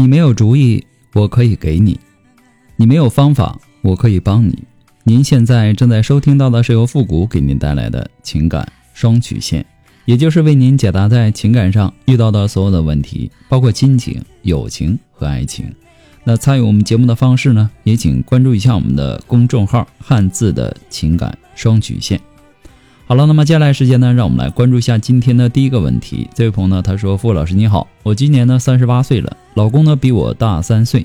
你没有主意，我可以给你；你没有方法，我可以帮你。您现在正在收听到的是由复古给您带来的情感双曲线，也就是为您解答在情感上遇到的所有的问题，包括亲情、友情和爱情。那参与我们节目的方式呢，也请关注一下我们的公众号“汉字的情感双曲线”。好了，那么接下来时间呢，让我们来关注一下今天的第一个问题。这位朋友呢，他说：“傅老师你好，我今年呢三十八岁了，老公呢比我大三岁，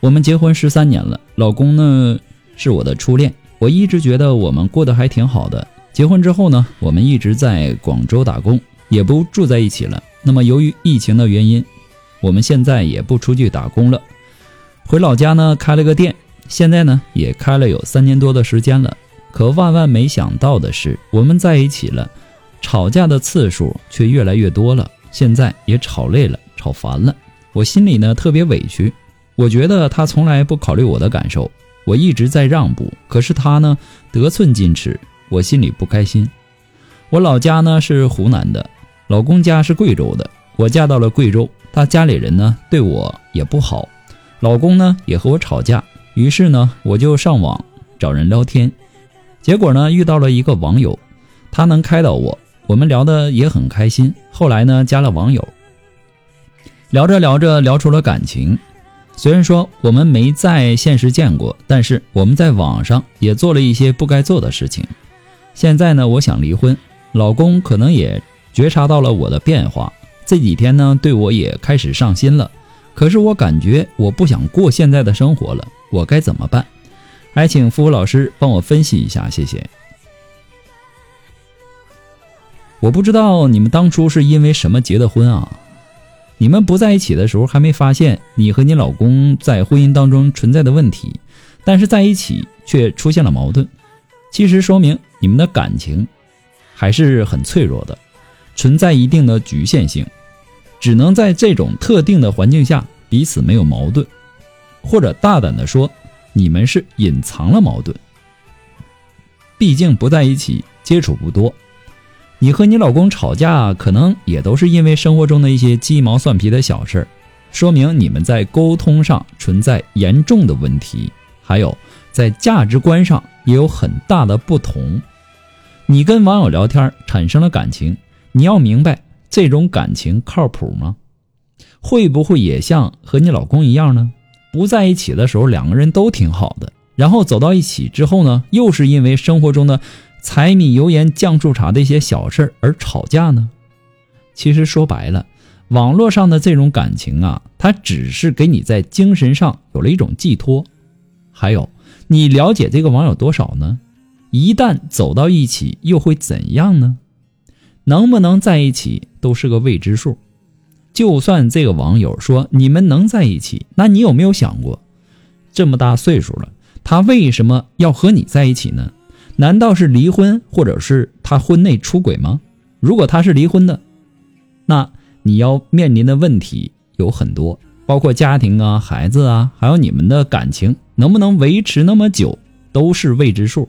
我们结婚十三年了，老公呢是我的初恋，我一直觉得我们过得还挺好的。结婚之后呢，我们一直在广州打工，也不住在一起了。那么由于疫情的原因，我们现在也不出去打工了，回老家呢开了个店，现在呢也开了有三年多的时间了。”可万万没想到的是，我们在一起了，吵架的次数却越来越多了。现在也吵累了，吵烦了。我心里呢特别委屈，我觉得他从来不考虑我的感受，我一直在让步，可是他呢得寸进尺，我心里不开心。我老家呢是湖南的，老公家是贵州的。我嫁到了贵州，他家里人呢对我也不好，老公呢也和我吵架。于是呢我就上网找人聊天。结果呢，遇到了一个网友，他能开导我，我们聊的也很开心。后来呢，加了网友，聊着聊着聊出了感情。虽然说我们没在现实见过，但是我们在网上也做了一些不该做的事情。现在呢，我想离婚，老公可能也觉察到了我的变化，这几天呢，对我也开始上心了。可是我感觉我不想过现在的生活了，我该怎么办？还请付老师帮我分析一下，谢谢。我不知道你们当初是因为什么结的婚啊？你们不在一起的时候还没发现你和你老公在婚姻当中存在的问题，但是在一起却出现了矛盾，其实说明你们的感情还是很脆弱的，存在一定的局限性，只能在这种特定的环境下彼此没有矛盾，或者大胆的说。你们是隐藏了矛盾，毕竟不在一起，接触不多。你和你老公吵架，可能也都是因为生活中的一些鸡毛蒜皮的小事儿，说明你们在沟通上存在严重的问题，还有在价值观上也有很大的不同。你跟网友聊天产生了感情，你要明白这种感情靠谱吗？会不会也像和你老公一样呢？不在一起的时候，两个人都挺好的，然后走到一起之后呢，又是因为生活中的柴米油盐酱醋茶的一些小事而吵架呢。其实说白了，网络上的这种感情啊，它只是给你在精神上有了一种寄托。还有，你了解这个网友多少呢？一旦走到一起，又会怎样呢？能不能在一起，都是个未知数。就算这个网友说你们能在一起，那你有没有想过，这么大岁数了，他为什么要和你在一起呢？难道是离婚，或者是他婚内出轨吗？如果他是离婚的，那你要面临的问题有很多，包括家庭啊、孩子啊，还有你们的感情能不能维持那么久，都是未知数。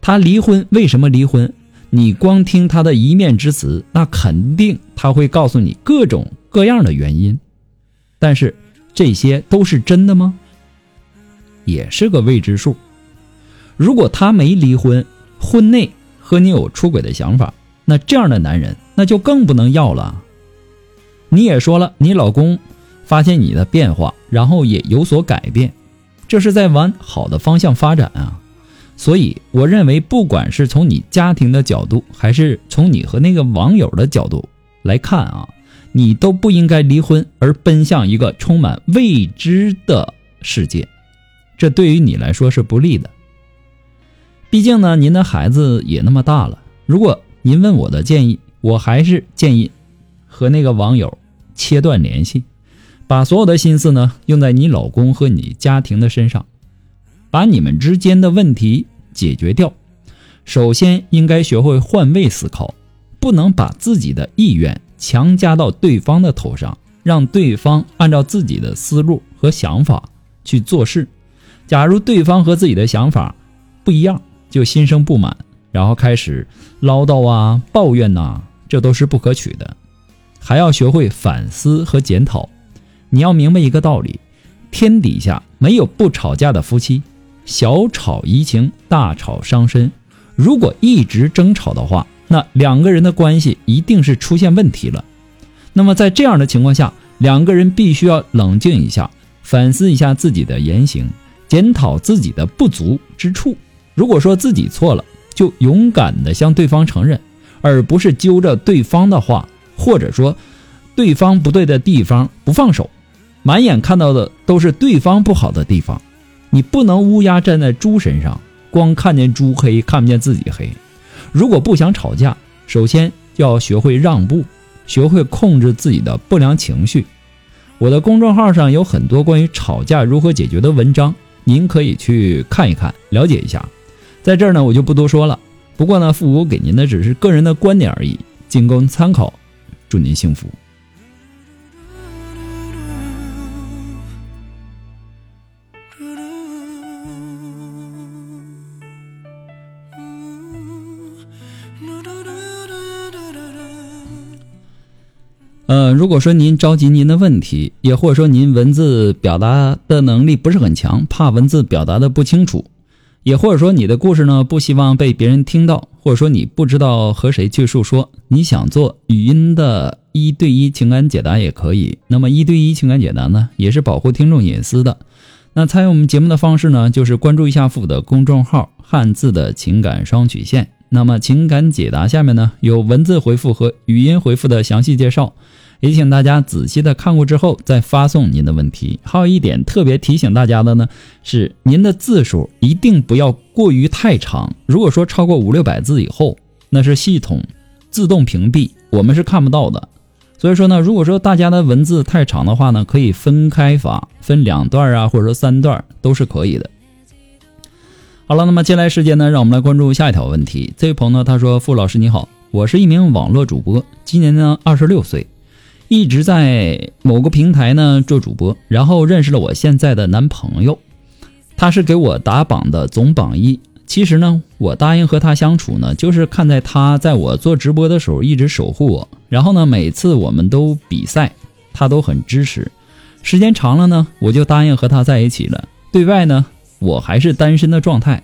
他离婚为什么离婚？你光听他的一面之词，那肯定他会告诉你各种各样的原因，但是这些都是真的吗？也是个未知数。如果他没离婚，婚内和你有出轨的想法，那这样的男人那就更不能要了。你也说了，你老公发现你的变化，然后也有所改变，这是在往好的方向发展啊。所以，我认为，不管是从你家庭的角度，还是从你和那个网友的角度来看啊，你都不应该离婚而奔向一个充满未知的世界，这对于你来说是不利的。毕竟呢，您的孩子也那么大了，如果您问我的建议，我还是建议和那个网友切断联系，把所有的心思呢用在你老公和你家庭的身上，把你们之间的问题解决掉。首先应该学会换位思考，不能把自己的意愿强加到对方的头上，让对方按照自己的思路和想法去做事。假如对方和自己的想法不一样，就心生不满，然后开始唠叨啊、抱怨呐，这都是不可取的。还要学会反思和检讨。你要明白一个道理：天底下没有不吵架的夫妻，小吵怡情，大吵伤身。如果一直争吵的话，那两个人的关系一定是出现问题了。那么在这样的情况下，两个人必须要冷静一下，反思一下自己的言行。检讨自己的不足之处，如果说自己错了，就勇敢的向对方承认，而不是揪着对方的话，或者说对方不对的地方不放手，满眼看到的都是对方不好的地方。你不能乌鸦站在猪身上，光看见猪黑，看不见自己黑。如果不想吵架，首先要学会让步，学会控制自己的不良情绪。我的公众号上有很多关于吵架如何解决的文章。您可以去看一看，了解一下，在这儿呢，我就不多说了。不过呢，父母给您的只是个人的观点而已，仅供参考。祝您幸福。呃，如果说您着急您的问题，也或者说您文字表达的能力不是很强，怕文字表达的不清楚，也或者说你的故事呢不希望被别人听到，或者说你不知道和谁去诉说，你想做语音的一对一情感解答也可以。那么一对一情感解答呢，也是保护听众隐私的。那参与我们节目的方式呢，就是关注一下父的公众号“汉字的情感双曲线”。那么情感解答下面呢有文字回复和语音回复的详细介绍。也请大家仔细的看过之后再发送您的问题。还有一点特别提醒大家的呢，是您的字数一定不要过于太长。如果说超过五六百字以后，那是系统自动屏蔽，我们是看不到的。所以说呢，如果说大家的文字太长的话呢，可以分开发，分两段啊，或者说三段都是可以的。好了，那么接下来时间呢，让我们来关注下一条问题。这位朋友呢，他说：“傅老师你好，我是一名网络主播，今年呢二十六岁。”一直在某个平台呢做主播，然后认识了我现在的男朋友，他是给我打榜的总榜一。其实呢，我答应和他相处呢，就是看在他在我做直播的时候一直守护我，然后呢，每次我们都比赛，他都很支持。时间长了呢，我就答应和他在一起了。对外呢，我还是单身的状态。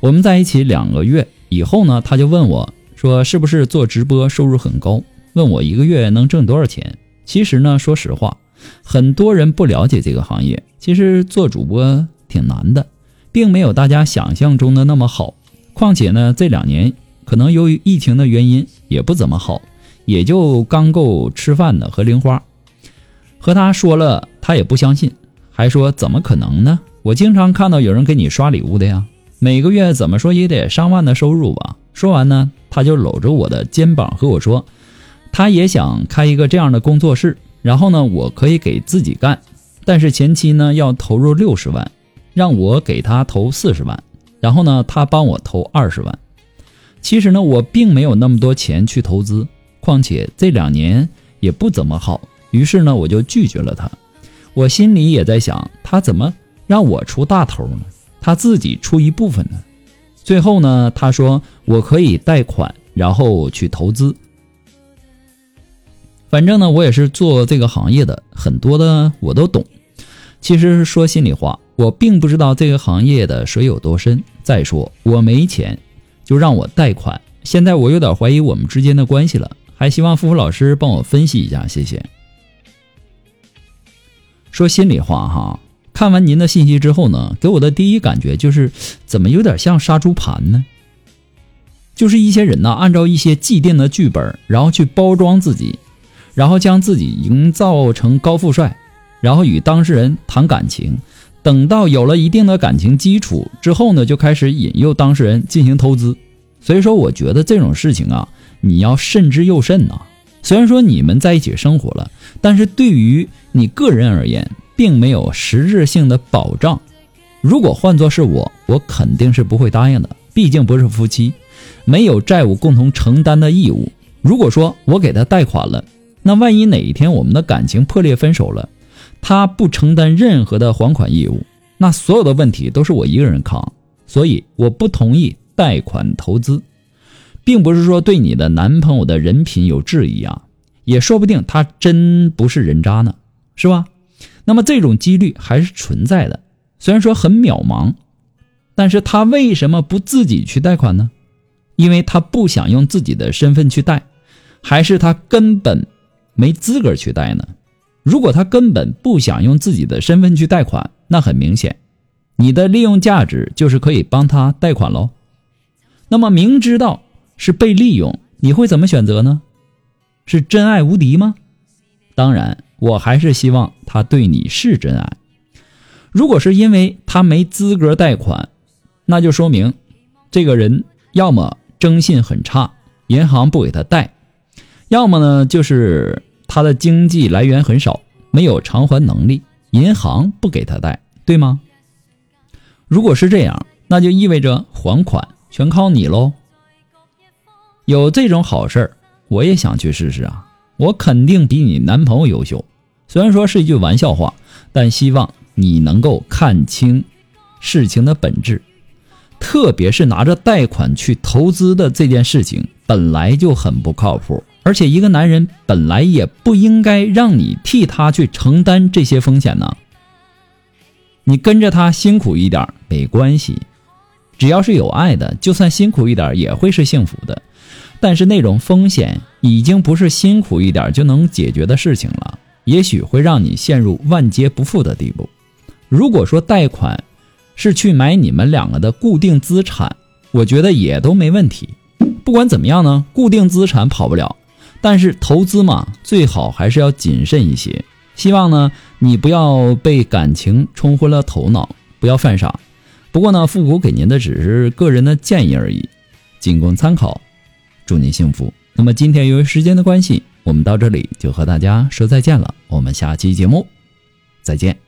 我们在一起两个月以后呢，他就问我说：“是不是做直播收入很高？问我一个月能挣多少钱？”其实呢，说实话，很多人不了解这个行业。其实做主播挺难的，并没有大家想象中的那么好。况且呢，这两年可能由于疫情的原因，也不怎么好，也就刚够吃饭的和零花。和他说了，他也不相信，还说怎么可能呢？我经常看到有人给你刷礼物的呀，每个月怎么说也得上万的收入吧。说完呢，他就搂着我的肩膀和我说。他也想开一个这样的工作室，然后呢，我可以给自己干，但是前期呢要投入六十万，让我给他投四十万，然后呢他帮我投二十万。其实呢我并没有那么多钱去投资，况且这两年也不怎么好，于是呢我就拒绝了他。我心里也在想，他怎么让我出大头呢？他自己出一部分呢？最后呢他说我可以贷款，然后去投资。反正呢，我也是做这个行业的，很多的我都懂。其实说心里话，我并不知道这个行业的水有多深。再说我没钱，就让我贷款。现在我有点怀疑我们之间的关系了，还希望付付老师帮我分析一下，谢谢。说心里话哈，看完您的信息之后呢，给我的第一感觉就是，怎么有点像杀猪盘呢？就是一些人呢，按照一些既定的剧本，然后去包装自己。然后将自己营造成高富帅，然后与当事人谈感情，等到有了一定的感情基础之后呢，就开始引诱当事人进行投资。所以说，我觉得这种事情啊，你要慎之又慎呐。虽然说你们在一起生活了，但是对于你个人而言，并没有实质性的保障。如果换作是我，我肯定是不会答应的。毕竟不是夫妻，没有债务共同承担的义务。如果说我给他贷款了，那万一哪一天我们的感情破裂分手了，他不承担任何的还款义务，那所有的问题都是我一个人扛。所以我不同意贷款投资，并不是说对你的男朋友的人品有质疑啊，也说不定他真不是人渣呢，是吧？那么这种几率还是存在的，虽然说很渺茫，但是他为什么不自己去贷款呢？因为他不想用自己的身份去贷，还是他根本没资格去贷呢？如果他根本不想用自己的身份去贷款，那很明显，你的利用价值就是可以帮他贷款喽。那么明知道是被利用，你会怎么选择呢？是真爱无敌吗？当然。我还是希望他对你是真爱。如果是因为他没资格贷款，那就说明这个人要么征信很差，银行不给他贷；要么呢就是他的经济来源很少，没有偿还能力，银行不给他贷，对吗？如果是这样，那就意味着还款全靠你喽。有这种好事，我也想去试试啊。我肯定比你男朋友优秀，虽然说是一句玩笑话，但希望你能够看清事情的本质。特别是拿着贷款去投资的这件事情，本来就很不靠谱，而且一个男人本来也不应该让你替他去承担这些风险呢。你跟着他辛苦一点没关系，只要是有爱的，就算辛苦一点也会是幸福的。但是那种风险已经不是辛苦一点就能解决的事情了，也许会让你陷入万劫不复的地步。如果说贷款是去买你们两个的固定资产，我觉得也都没问题。不管怎么样呢，固定资产跑不了，但是投资嘛，最好还是要谨慎一些。希望呢，你不要被感情冲昏了头脑，不要犯傻。不过呢，复古给您的只是个人的建议而已，仅供参考。祝您幸福。那么今天由于时间的关系，我们到这里就和大家说再见了。我们下期节目再见。